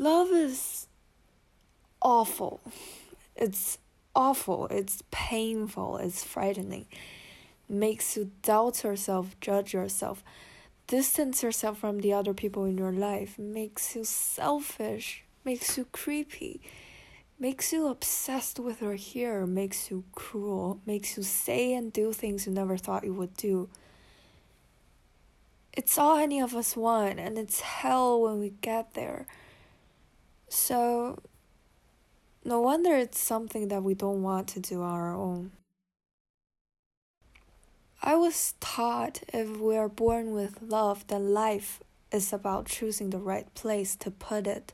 love is awful. It's awful. It's painful. It's frightening. Makes you doubt yourself, judge yourself, distance yourself from the other people in your life. Makes you selfish. Makes you creepy. Makes you obsessed with your hair. Makes you cruel. Makes you say and do things you never thought you would do. It's all any of us want, and it's hell when we get there. So, no wonder it's something that we don't want to do on our own. I was taught if we are born with love, then life is about choosing the right place to put it.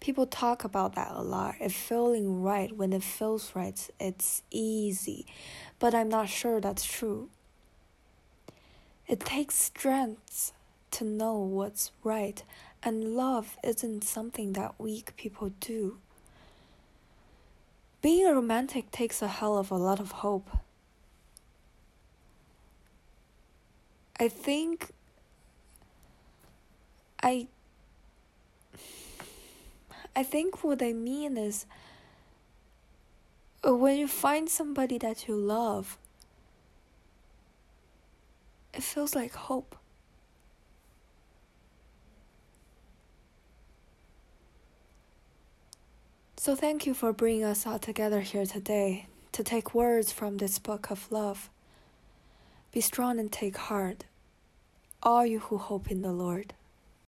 People talk about that a lot. If feeling right when it feels right, it's easy. But I'm not sure that's true. It takes strength to know what's right, and love isn't something that weak people do. Being a romantic takes a hell of a lot of hope. I think I I think what I mean is when you find somebody that you love it feels like hope. So, thank you for bringing us all together here today to take words from this book of love. Be strong and take heart, all you who hope in the Lord.